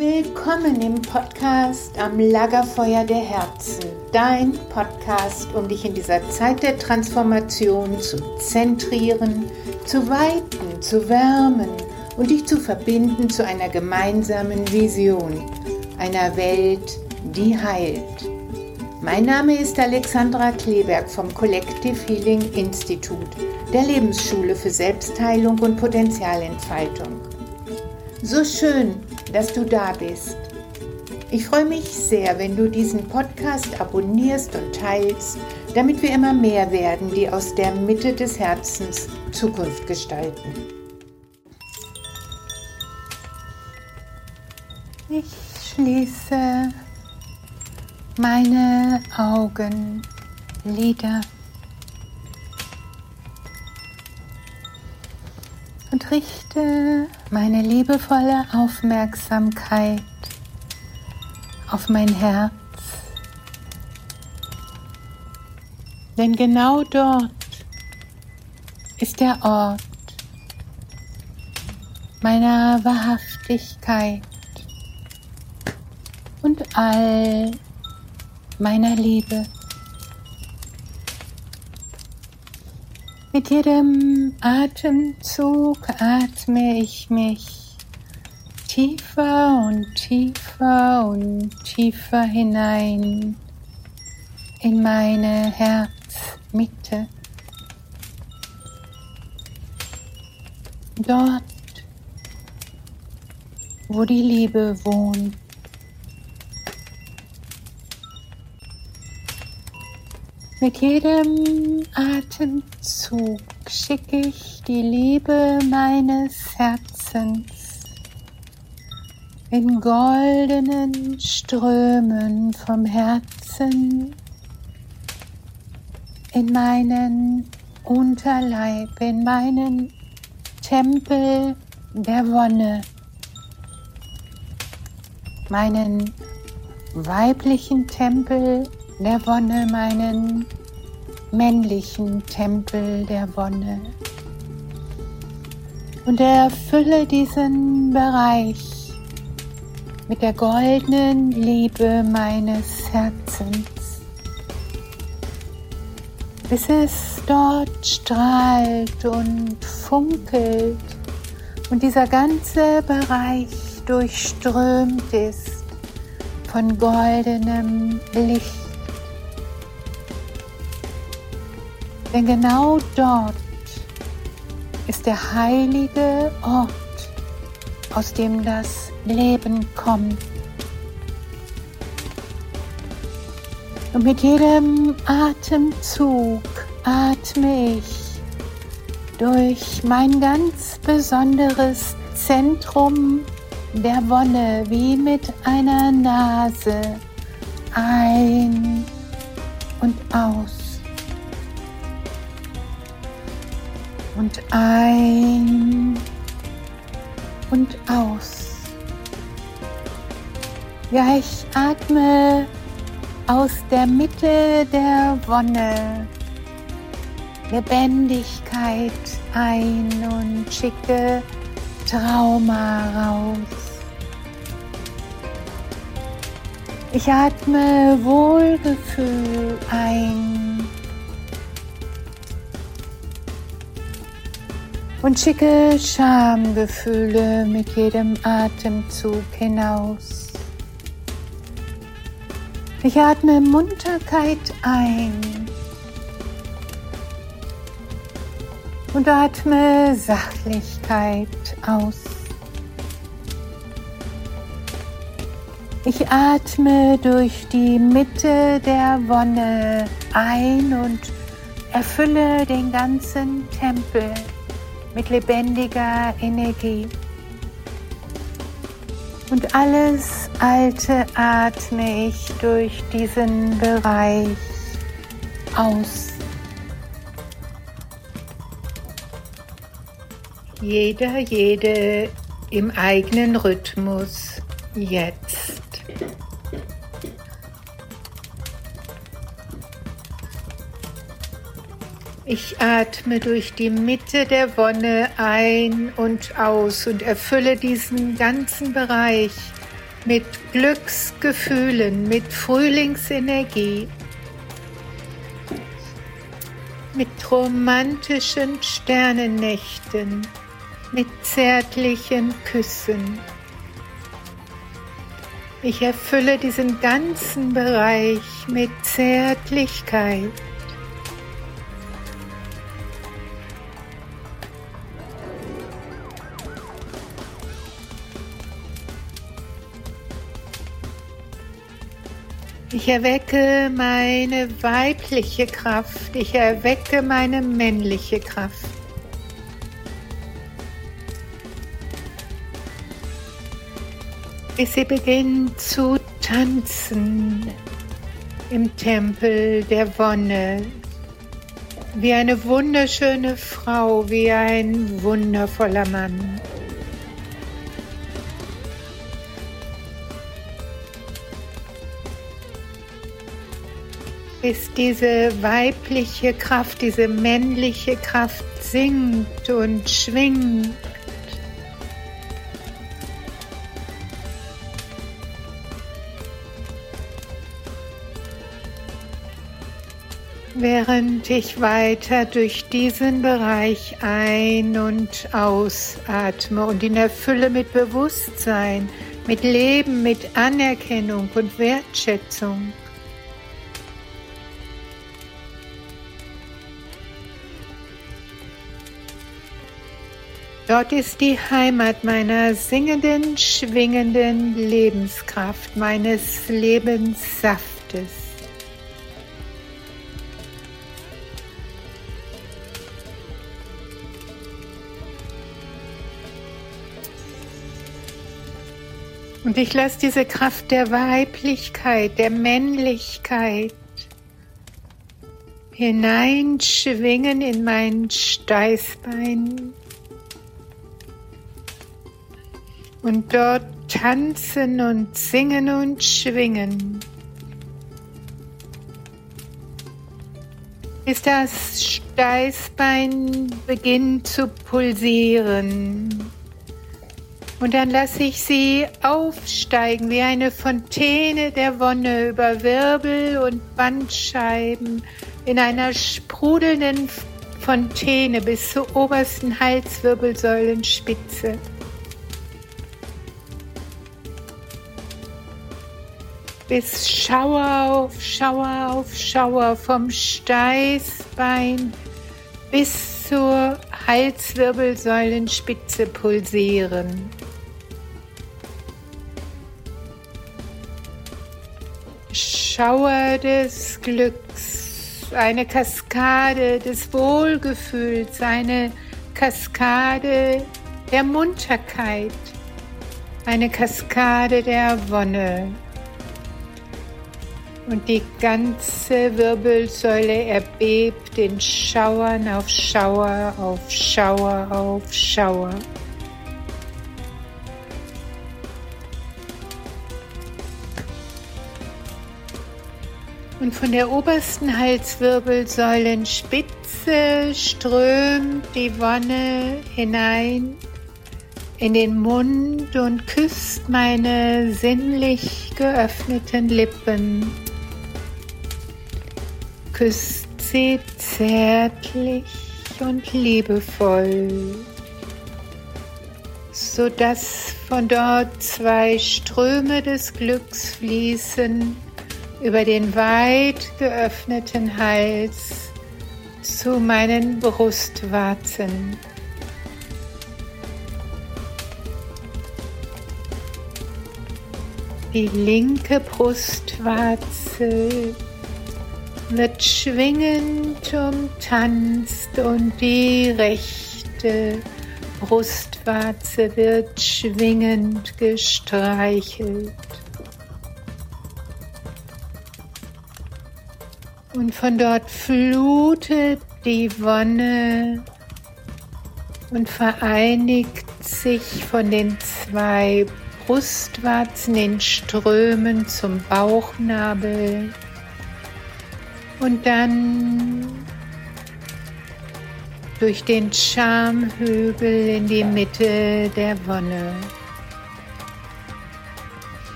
Willkommen im Podcast am Lagerfeuer der Herzen, dein Podcast, um dich in dieser Zeit der Transformation zu zentrieren, zu weiten, zu wärmen und dich zu verbinden zu einer gemeinsamen Vision, einer Welt, die heilt. Mein Name ist Alexandra Kleberg vom Collective Healing Institute, der Lebensschule für Selbstheilung und Potenzialentfaltung. So schön, dass du da bist. Ich freue mich sehr, wenn du diesen Podcast abonnierst und teilst, damit wir immer mehr werden, die aus der Mitte des Herzens Zukunft gestalten. Ich schließe meine Augenlider. Und richte meine liebevolle Aufmerksamkeit auf mein Herz. Denn genau dort ist der Ort meiner Wahrhaftigkeit und all meiner Liebe. Mit jedem Atemzug atme ich mich tiefer und tiefer und tiefer hinein in meine Herzmitte. Dort, wo die Liebe wohnt. Mit jedem Atemzug schicke ich die Liebe meines Herzens. In goldenen Strömen vom Herzen. In meinen Unterleib, in meinen Tempel der Wonne, meinen weiblichen Tempel der Wonne, meinen männlichen Tempel der Wonne. Und erfülle diesen Bereich mit der goldenen Liebe meines Herzens, bis es dort strahlt und funkelt und dieser ganze Bereich durchströmt ist von goldenem Licht. Denn genau dort ist der heilige Ort, aus dem das Leben kommt. Und mit jedem Atemzug atme ich durch mein ganz besonderes Zentrum der Wonne wie mit einer Nase ein und aus. Und ein und aus. Ja, ich atme aus der Mitte der Wonne Lebendigkeit ein und schicke Trauma raus. Ich atme Wohlgefühl ein und schicke Schamgefühle mit jedem Atemzug hinaus. Ich atme Munterkeit ein und atme Sachlichkeit aus. Ich atme durch die Mitte der Wonne ein und erfülle den ganzen Tempel mit lebendiger Energie. Und alles Alte atme ich durch diesen Bereich aus. Jeder, jede im eigenen Rhythmus jetzt. Ich atme durch die Mitte der Wonne ein und aus und erfülle diesen ganzen Bereich mit Glücksgefühlen, mit Frühlingsenergie, mit romantischen Sternennächten, mit zärtlichen Küssen. Ich erfülle diesen ganzen Bereich mit Zärtlichkeit. Ich erwecke meine weibliche Kraft, ich erwecke meine männliche Kraft. Bis sie beginnt zu tanzen im Tempel der Wonne, wie eine wunderschöne Frau, wie ein wundervoller Mann. Bis diese weibliche Kraft, diese männliche Kraft singt und schwingt. Während ich weiter durch diesen Bereich ein- und ausatme und ihn erfülle mit Bewusstsein, mit Leben, mit Anerkennung und Wertschätzung. Dort ist die Heimat meiner singenden, schwingenden Lebenskraft, meines Lebenssaftes. Und ich lasse diese Kraft der Weiblichkeit, der Männlichkeit hineinschwingen in mein Steißbein, und dort tanzen und singen und schwingen. Bis das Steißbein beginnt zu pulsieren. Und dann lasse ich sie aufsteigen wie eine Fontäne der Wonne über Wirbel und Bandscheiben in einer sprudelnden Fontäne bis zur obersten Halswirbelsäulenspitze. Bis Schauer auf Schauer auf Schauer vom Steißbein bis zur Halswirbelsäulenspitze pulsieren. Schauer des Glücks, eine Kaskade des Wohlgefühls, eine Kaskade der Munterkeit, eine Kaskade der Wonne und die ganze Wirbelsäule erbebt in Schauern auf Schauer auf Schauer auf Schauer. Und von der obersten Halswirbelsäulenspitze strömt die Wonne hinein in den Mund und küsst meine sinnlich geöffneten Lippen küsst sie zärtlich und liebevoll, sodass von dort zwei Ströme des Glücks fließen über den weit geöffneten Hals zu meinen Brustwarzen. Die linke Brustwarze wird schwingend umtanzt und die rechte Brustwarze wird schwingend gestreichelt. Und von dort flutet die Wonne und vereinigt sich von den zwei Brustwarzen in Strömen zum Bauchnabel und dann durch den Schamhügel in die Mitte der Wonne.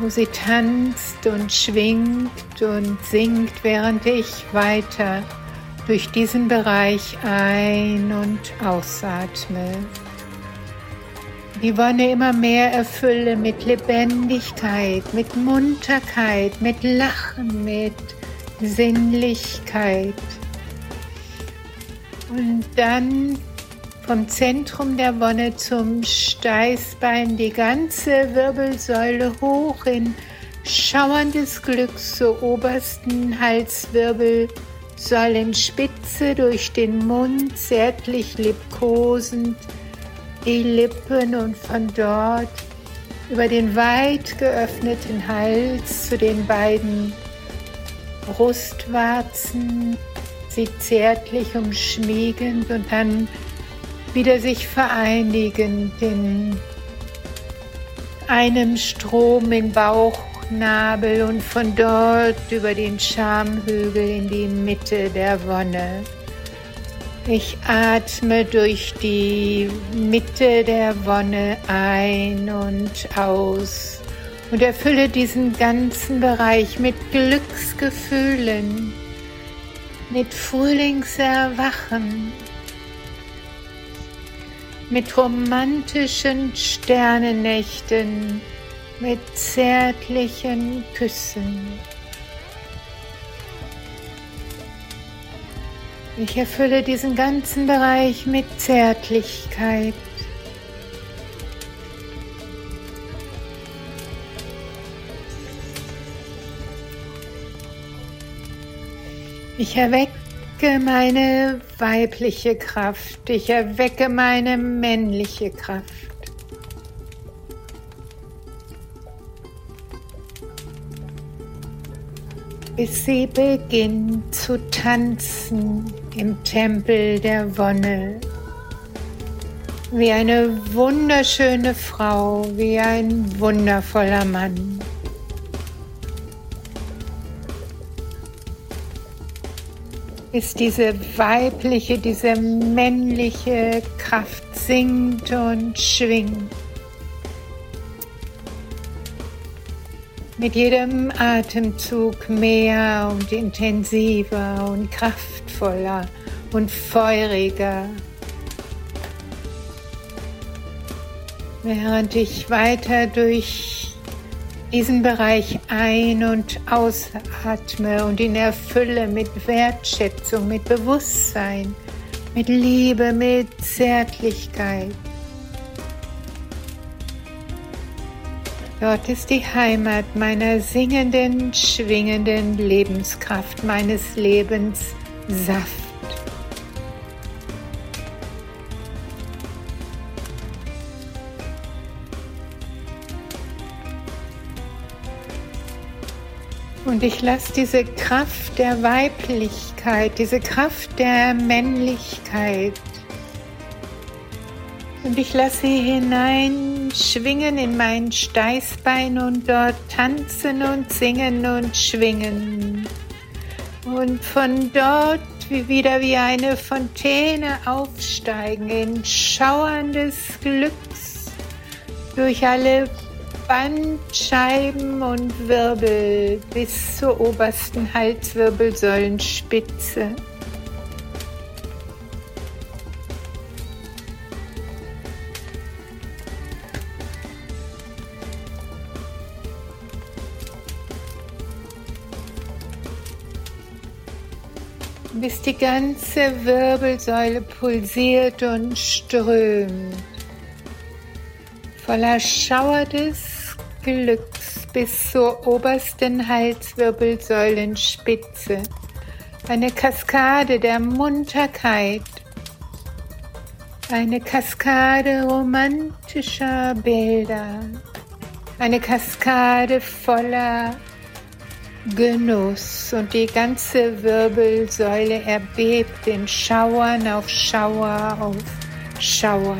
wo sie tanzt und schwingt und singt, während ich weiter durch diesen Bereich ein- und ausatme. Die Wonne immer mehr erfülle mit Lebendigkeit, mit Munterkeit, mit Lachen, mit Sinnlichkeit. Und dann vom Zentrum der Wonne zum Steißbein die ganze Wirbelsäule hoch in Schauern des Glücks zur obersten Halswirbelsäulenspitze durch den Mund zärtlich liebkosend die Lippen und von dort über den weit geöffneten Hals zu den beiden Brustwarzen, sie zärtlich umschmiegend und dann wieder sich vereinigend in einem Strom in Bauchnabel und von dort über den Schamhügel in die Mitte der Wonne. Ich atme durch die Mitte der Wonne ein und aus und erfülle diesen ganzen Bereich mit Glücksgefühlen, mit Frühlingserwachen mit romantischen Sternennächten, mit zärtlichen Küssen. Ich erfülle diesen ganzen Bereich mit Zärtlichkeit. Ich erwecke meine weibliche Kraft, ich erwecke meine männliche Kraft. Bis sie beginnt zu tanzen im Tempel der Wonne. Wie eine wunderschöne Frau, wie ein wundervoller Mann. Ist diese weibliche, diese männliche Kraft singt und schwingt. Mit jedem Atemzug mehr und intensiver und kraftvoller und feuriger. Während ich weiter durch diesen Bereich ein- und ausatme und ihn erfülle mit Wertschätzung, mit Bewusstsein, mit Liebe, mit Zärtlichkeit. Dort ist die Heimat meiner singenden, schwingenden Lebenskraft, meines Lebens Saft. Und ich lasse diese Kraft der Weiblichkeit, diese Kraft der Männlichkeit, und ich lasse sie hineinschwingen in mein Steißbein und dort tanzen und singen und schwingen. Und von dort wieder wie eine Fontäne aufsteigen in Schauern des Glücks durch alle Bandscheiben und Wirbel bis zur obersten Halswirbelsäulenspitze. bis die ganze Wirbelsäule pulsiert und strömt, voller Schauer des Glücks bis zur obersten Halswirbelsäulenspitze. Eine Kaskade der Munterkeit. Eine Kaskade romantischer Bilder. Eine Kaskade voller Genuss und die ganze Wirbelsäule erbebt in Schauern auf Schauer auf Schauer.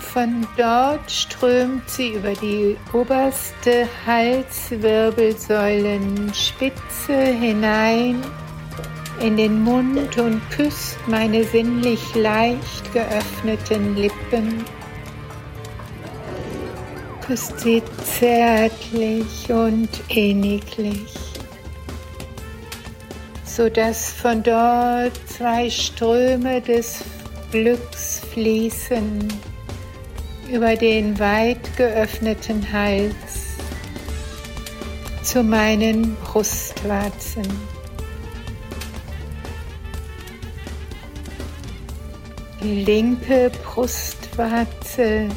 Von dort strömt sie über die oberste Halswirbelsäulenspitze hinein in den Mund und küsst meine sinnlich leicht geöffneten Lippen. Küsst sie zärtlich und inniglich, sodass von dort zwei Ströme des Glücks fließen über den weit geöffneten Hals zu meinen Brustwarzen. linke Brustwarze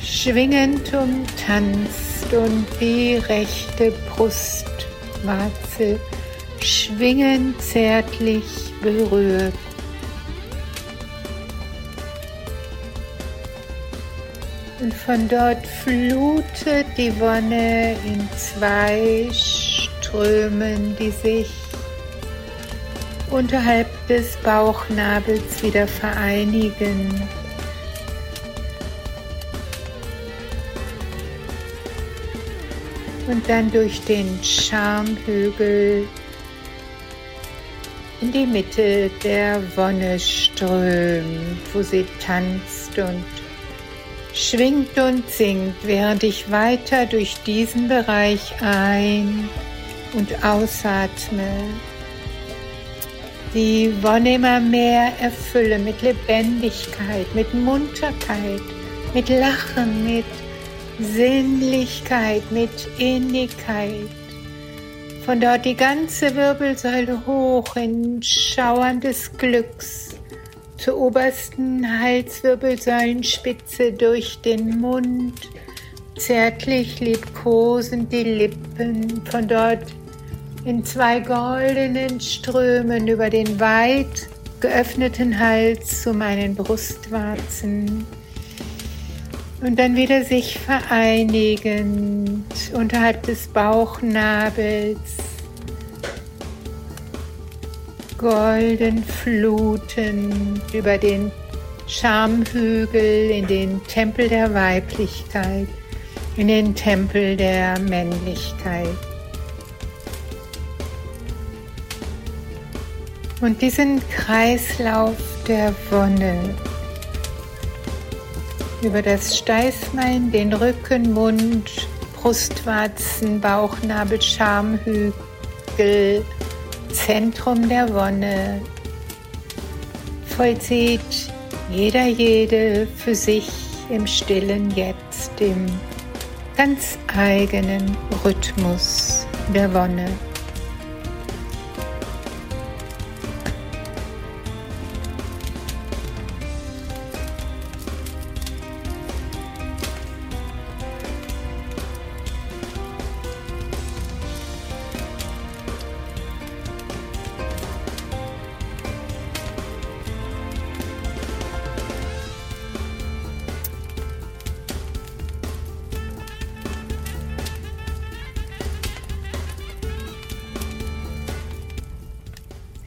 schwingend umtanzt und die rechte Brustwarze schwingend zärtlich berührt. Und von dort flutet die Wonne in zwei Strömen, die sich unterhalb des Bauchnabels wieder vereinigen. Und dann durch den Schamhügel in die Mitte der Wonne strömt, wo sie tanzt und schwingt und singt, während ich weiter durch diesen Bereich ein- und ausatme die Wonne immer mehr erfülle mit Lebendigkeit, mit Munterkeit, mit Lachen, mit Sinnlichkeit, mit Innigkeit. Von dort die ganze Wirbelsäule hoch in Schauern des Glücks zur obersten Halswirbelsäulenspitze durch den Mund, zärtlich liebkosend die Lippen, von dort in zwei goldenen Strömen über den weit geöffneten Hals zu meinen Brustwarzen. Und dann wieder sich vereinigend unterhalb des Bauchnabels, golden flutend über den Schamhügel in den Tempel der Weiblichkeit, in den Tempel der Männlichkeit. Und diesen Kreislauf der Wonne über das Steißbein, den Rücken, Mund, Brustwarzen, Bauchnabel, Schamhügel, Zentrum der Wonne vollzieht jeder jede für sich im stillen Jetzt, im ganz eigenen Rhythmus der Wonne.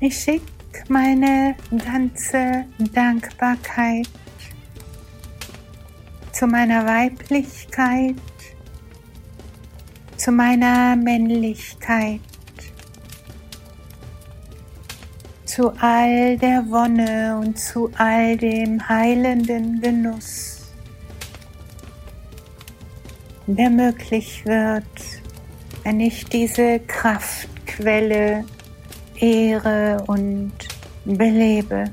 Ich schicke meine ganze Dankbarkeit zu meiner Weiblichkeit, zu meiner Männlichkeit, zu all der Wonne und zu all dem heilenden Genuss, der möglich wird, wenn ich diese Kraftquelle ehre und belebe.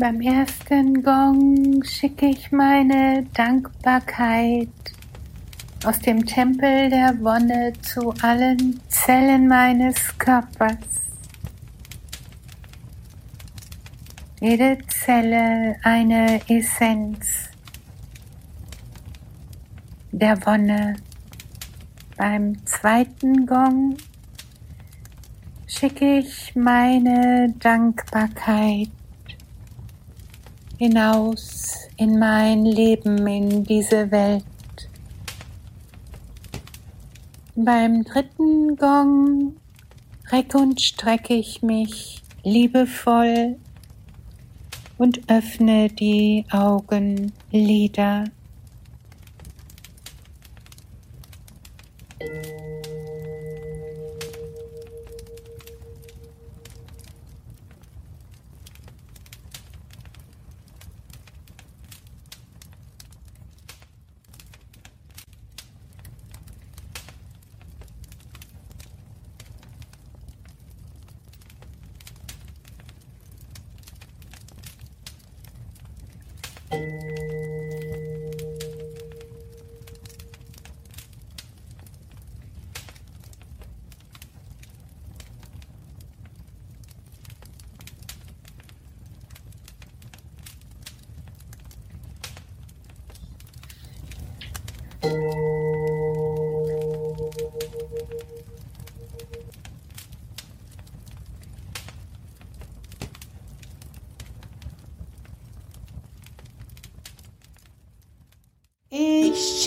Beim ersten Gong schicke ich meine Dankbarkeit aus dem Tempel der Wonne zu allen Zellen meines Körpers. Jede Zelle eine Essenz der Wonne. Beim zweiten Gong schicke ich meine Dankbarkeit hinaus in mein Leben, in diese Welt. Beim dritten Gong recke und strecke ich mich liebevoll und öffne die Augenlider.